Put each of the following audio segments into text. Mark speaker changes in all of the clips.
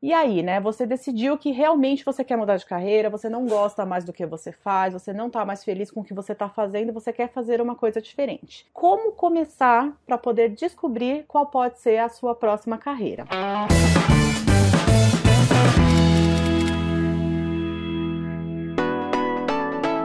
Speaker 1: E aí, né? Você decidiu que realmente você quer mudar de carreira, você não gosta mais do que você faz, você não tá mais feliz com o que você tá fazendo, você quer fazer uma coisa diferente. Como começar para poder descobrir qual pode ser a sua próxima carreira? Música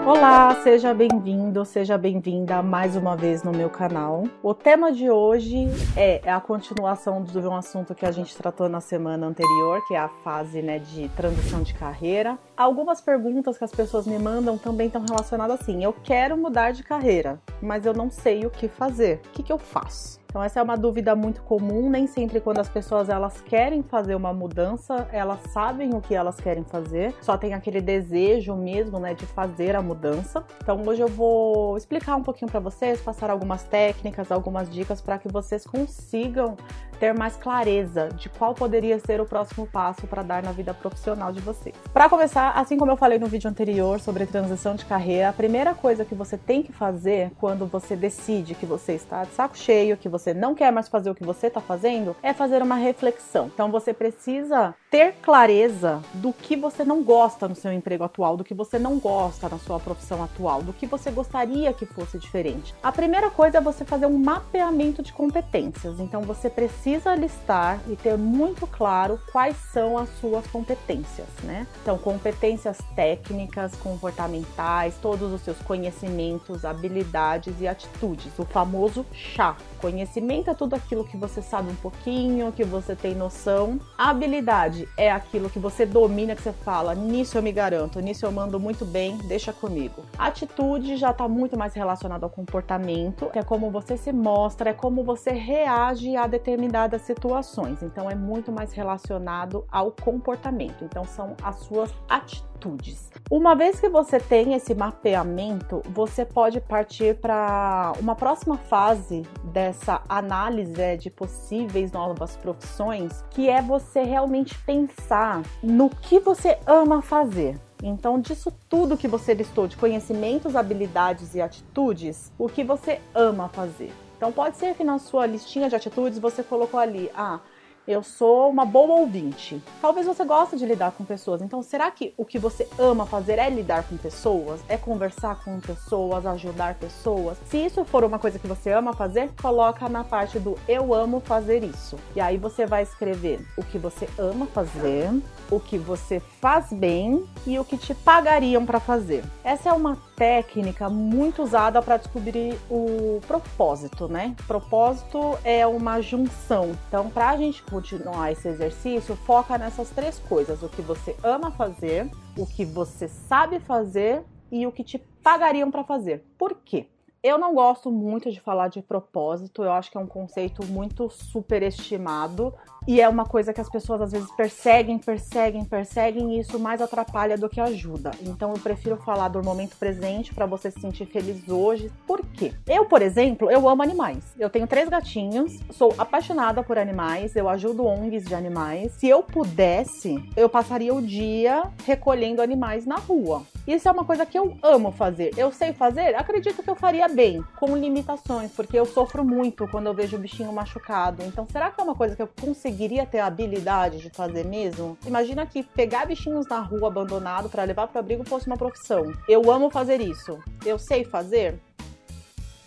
Speaker 1: Olá, seja bem-vindo, seja bem-vinda mais uma vez no meu canal. O tema de hoje é a continuação de um assunto que a gente tratou na semana anterior, que é a fase né, de transição de carreira. Algumas perguntas que as pessoas me mandam também estão relacionadas assim: eu quero mudar de carreira, mas eu não sei o que fazer. O que, que eu faço? Então essa é uma dúvida muito comum, nem sempre quando as pessoas elas querem fazer uma mudança, elas sabem o que elas querem fazer, só tem aquele desejo mesmo, né, de fazer a mudança. Então hoje eu vou explicar um pouquinho para vocês, passar algumas técnicas, algumas dicas para que vocês consigam ter mais clareza de qual poderia ser o próximo passo para dar na vida profissional de vocês. Para começar, assim como eu falei no vídeo anterior sobre transição de carreira, a primeira coisa que você tem que fazer quando você decide que você está de saco cheio, que você não quer mais fazer o que você está fazendo, é fazer uma reflexão. Então você precisa ter clareza do que você não gosta no seu emprego atual, do que você não gosta na sua profissão atual, do que você gostaria que fosse diferente. A primeira coisa é você fazer um mapeamento de competências. Então você precisa listar e ter muito claro quais são as suas competências, né? Então, competências técnicas, comportamentais, todos os seus conhecimentos, habilidades e atitudes, o famoso chá. Conhecimento é tudo aquilo que você sabe um pouquinho, que você tem noção. Habilidade é aquilo que você domina, que você fala, nisso eu me garanto, nisso eu mando muito bem, deixa comigo. Atitude já está muito mais relacionado ao comportamento, que é como você se mostra, é como você reage a determinadas situações. Então é muito mais relacionado ao comportamento. Então são as suas atitudes. Uma vez que você tem esse mapeamento, você pode partir para uma próxima fase dessa análise né, de possíveis novas profissões, que é você realmente pensar no que você ama fazer. Então, disso tudo que você listou de conhecimentos, habilidades e atitudes, o que você ama fazer. Então, pode ser que na sua listinha de atitudes você colocou ali, ah, eu sou uma boa ouvinte. Talvez você goste de lidar com pessoas. Então, será que o que você ama fazer é lidar com pessoas? É conversar com pessoas, ajudar pessoas? Se isso for uma coisa que você ama fazer, coloca na parte do eu amo fazer isso. E aí você vai escrever o que você ama fazer, o que você faz bem e o que te pagariam para fazer. Essa é uma técnica muito usada para descobrir o propósito, né? Propósito é uma junção. Então, para a gente continuar esse exercício, foca nessas três coisas: o que você ama fazer, o que você sabe fazer e o que te pagariam para fazer. Por quê? Eu não gosto muito de falar de propósito, eu acho que é um conceito muito superestimado e é uma coisa que as pessoas às vezes perseguem, perseguem, perseguem e isso mais atrapalha do que ajuda. Então eu prefiro falar do momento presente para você se sentir feliz hoje. Por quê? Eu, por exemplo, eu amo animais. Eu tenho três gatinhos, sou apaixonada por animais, eu ajudo ONGs de animais. Se eu pudesse, eu passaria o dia recolhendo animais na rua. Isso é uma coisa que eu amo fazer. Eu sei fazer? Acredito que eu faria bem, com limitações, porque eu sofro muito quando eu vejo o bichinho machucado. Então, será que é uma coisa que eu conseguiria ter a habilidade de fazer mesmo? Imagina que pegar bichinhos na rua abandonado para levar para abrigo fosse uma profissão. Eu amo fazer isso. Eu sei fazer?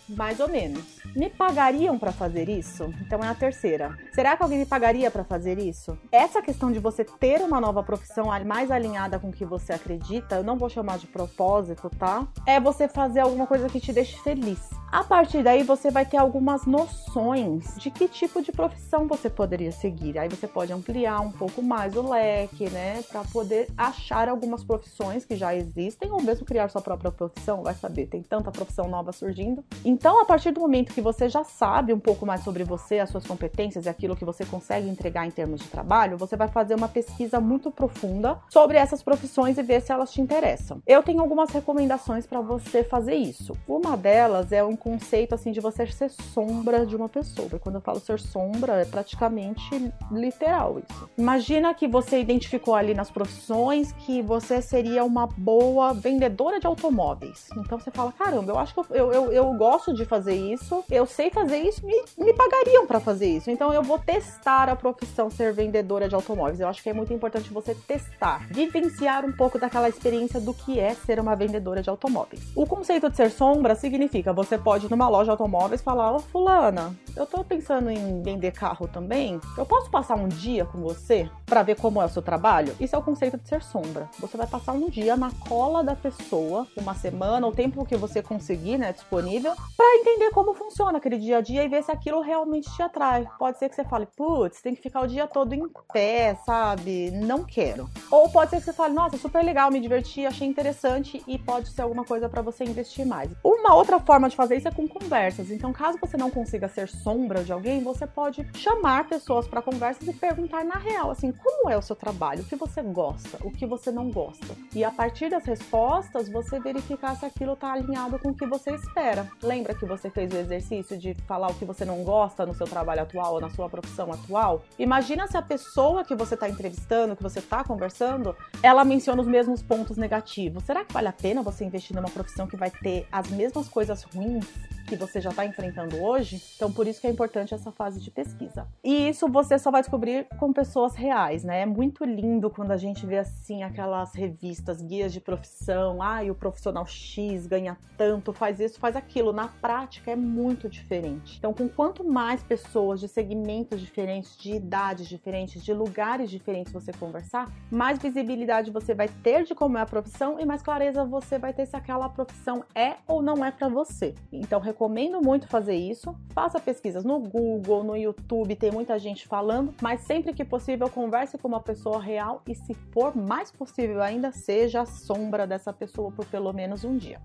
Speaker 1: Mais ou menos. Me pagariam para fazer isso? Então é a terceira. Será que alguém me pagaria para fazer isso? Essa questão de você ter uma nova profissão mais alinhada com o que você acredita, eu não vou chamar de propósito, tá? É você fazer alguma coisa que te deixe feliz. A partir daí você vai ter algumas noções de que tipo de profissão você poderia seguir. Aí você pode ampliar um pouco mais o leque, né, para poder achar algumas profissões que já existem ou mesmo criar sua própria profissão, vai saber, tem tanta profissão nova surgindo. Então, a partir do momento que você já sabe um pouco mais sobre você, as suas competências e aquilo que você consegue entregar em termos de trabalho, você vai fazer uma pesquisa muito profunda sobre essas profissões e ver se elas te interessam. Eu tenho algumas recomendações para você fazer isso. Uma delas é um conceito assim de você ser sombra de uma pessoa. E quando eu falo ser sombra, é praticamente literal isso. Imagina que você identificou ali nas profissões que você seria uma boa vendedora de automóveis. Então você fala: caramba, eu acho que eu, eu, eu gosto de fazer isso, eu sei fazer isso e me pagariam para fazer isso. Então eu vou testar a profissão ser vendedora de automóveis. Eu acho que é muito importante você testar, vivenciar um pouco daquela experiência do que é ser uma vendedora de automóveis. O conceito de ser sombra significa você pode ir numa loja de automóveis falar: Ô Fulana, eu tô pensando em vender carro também. Eu posso passar um dia com você para ver como é o seu trabalho? Isso é o conceito de ser sombra. Você vai passar um dia na cola da pessoa, uma semana, o tempo que você conseguir, né, disponível, para entender como funciona aquele dia a dia e ver se aquilo realmente te atrai. Pode ser que você fale, putz, tem que ficar o dia todo em pé, sabe? Não quero. Ou pode ser que você fale, nossa, super legal, me diverti, achei interessante e pode ser alguma coisa para você investir mais. Uma outra forma de fazer isso é com conversas. Então, caso você não consiga ser sombra de alguém, você pode chamar pessoas para conversas e perguntar na real, assim, como é o seu trabalho, o que você gosta, o que você não gosta. E a partir das respostas, você verificar se aquilo está alinhado com o que você espera. Lembra que você fez o exercício de falar o que você não gosta no seu trabalho atual ou na sua profissão atual? Imagina se a pessoa que você está entrevistando, que você está conversando, ela menciona os mesmos pontos negativos. Será que vale a pena você investir numa profissão que vai ter as mesmas coisas ruins que você já está enfrentando hoje. Então, por isso que é importante essa fase de pesquisa. E isso você só vai descobrir com pessoas reais, né? É muito lindo quando a gente vê assim aquelas revistas, guias de profissão. Ah, e o profissional X ganha tanto, faz isso, faz aquilo. Na prática é muito diferente. Então, com quanto mais pessoas de segmentos diferentes, de idades diferentes, de lugares diferentes você conversar, mais visibilidade você vai ter de como é a profissão e mais clareza você vai ter se aquela profissão é ou não é para você. Então, recomendo muito fazer isso. Faça pesquisas no Google, no YouTube, tem muita gente falando, mas sempre que possível converse com uma pessoa real e, se for mais possível ainda, seja a sombra dessa pessoa por pelo menos um dia.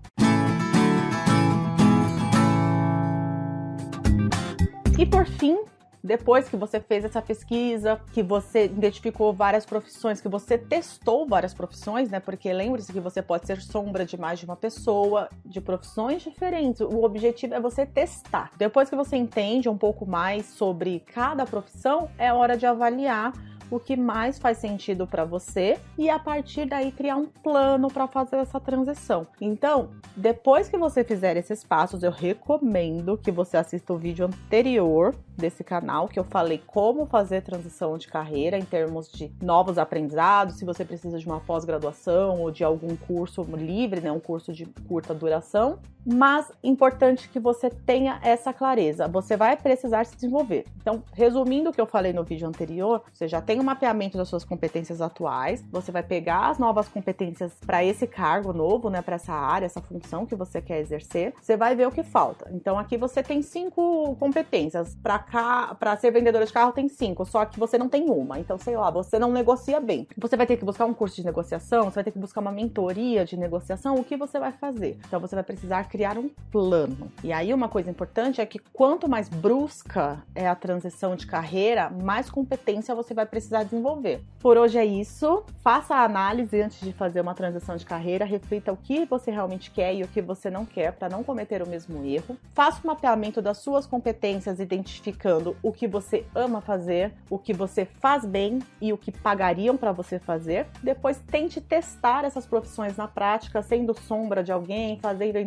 Speaker 1: E por fim, depois que você fez essa pesquisa, que você identificou várias profissões, que você testou várias profissões, né? Porque lembre-se que você pode ser sombra de mais de uma pessoa, de profissões diferentes. O objetivo é você testar. Depois que você entende um pouco mais sobre cada profissão, é hora de avaliar o que mais faz sentido para você e a partir daí criar um plano para fazer essa transição. Então, depois que você fizer esses passos, eu recomendo que você assista o vídeo anterior desse canal que eu falei como fazer transição de carreira em termos de novos aprendizados, se você precisa de uma pós-graduação ou de algum curso livre, né, um curso de curta duração, mas importante que você tenha essa clareza. Você vai precisar se desenvolver. Então, resumindo o que eu falei no vídeo anterior, você já tem um mapeamento das suas competências atuais, você vai pegar as novas competências para esse cargo novo, né, para essa área, essa função que você quer exercer. Você vai ver o que falta. Então, aqui você tem cinco competências. Para cá, para ser vendedora de carro tem cinco, só que você não tem uma. Então, sei lá, você não negocia bem. Você vai ter que buscar um curso de negociação, você vai ter que buscar uma mentoria de negociação. O que você vai fazer? Então, você vai precisar criar um plano. E aí, uma coisa importante é que quanto mais brusca é a transição de carreira, mais competência você vai precisar desenvolver. Por hoje é isso. Faça a análise antes de fazer uma transição de carreira, reflita o que você realmente quer e o que você não quer para não cometer o mesmo erro. Faça o um mapeamento das suas competências, identificando o que você ama fazer, o que você faz bem e o que pagariam para você fazer. Depois tente testar essas profissões na prática, sendo sombra de alguém, fazendo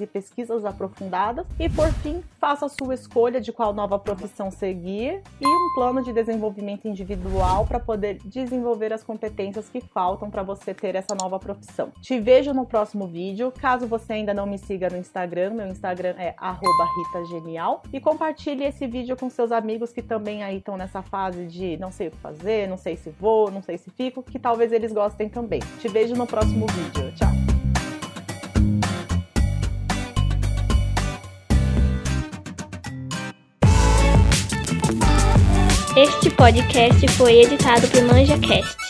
Speaker 1: e pesquisas aprofundadas. E por fim, faça a sua escolha de qual nova profissão seguir e um plano de desenvolvimento individual individual para poder desenvolver as competências que faltam para você ter essa nova profissão. Te vejo no próximo vídeo. Caso você ainda não me siga no Instagram, meu Instagram é @ritagenial e compartilhe esse vídeo com seus amigos que também aí estão nessa fase de não sei o que fazer, não sei se vou, não sei se fico, que talvez eles gostem também. Te vejo no próximo vídeo. Tchau.
Speaker 2: Este podcast foi editado por ManjaCast.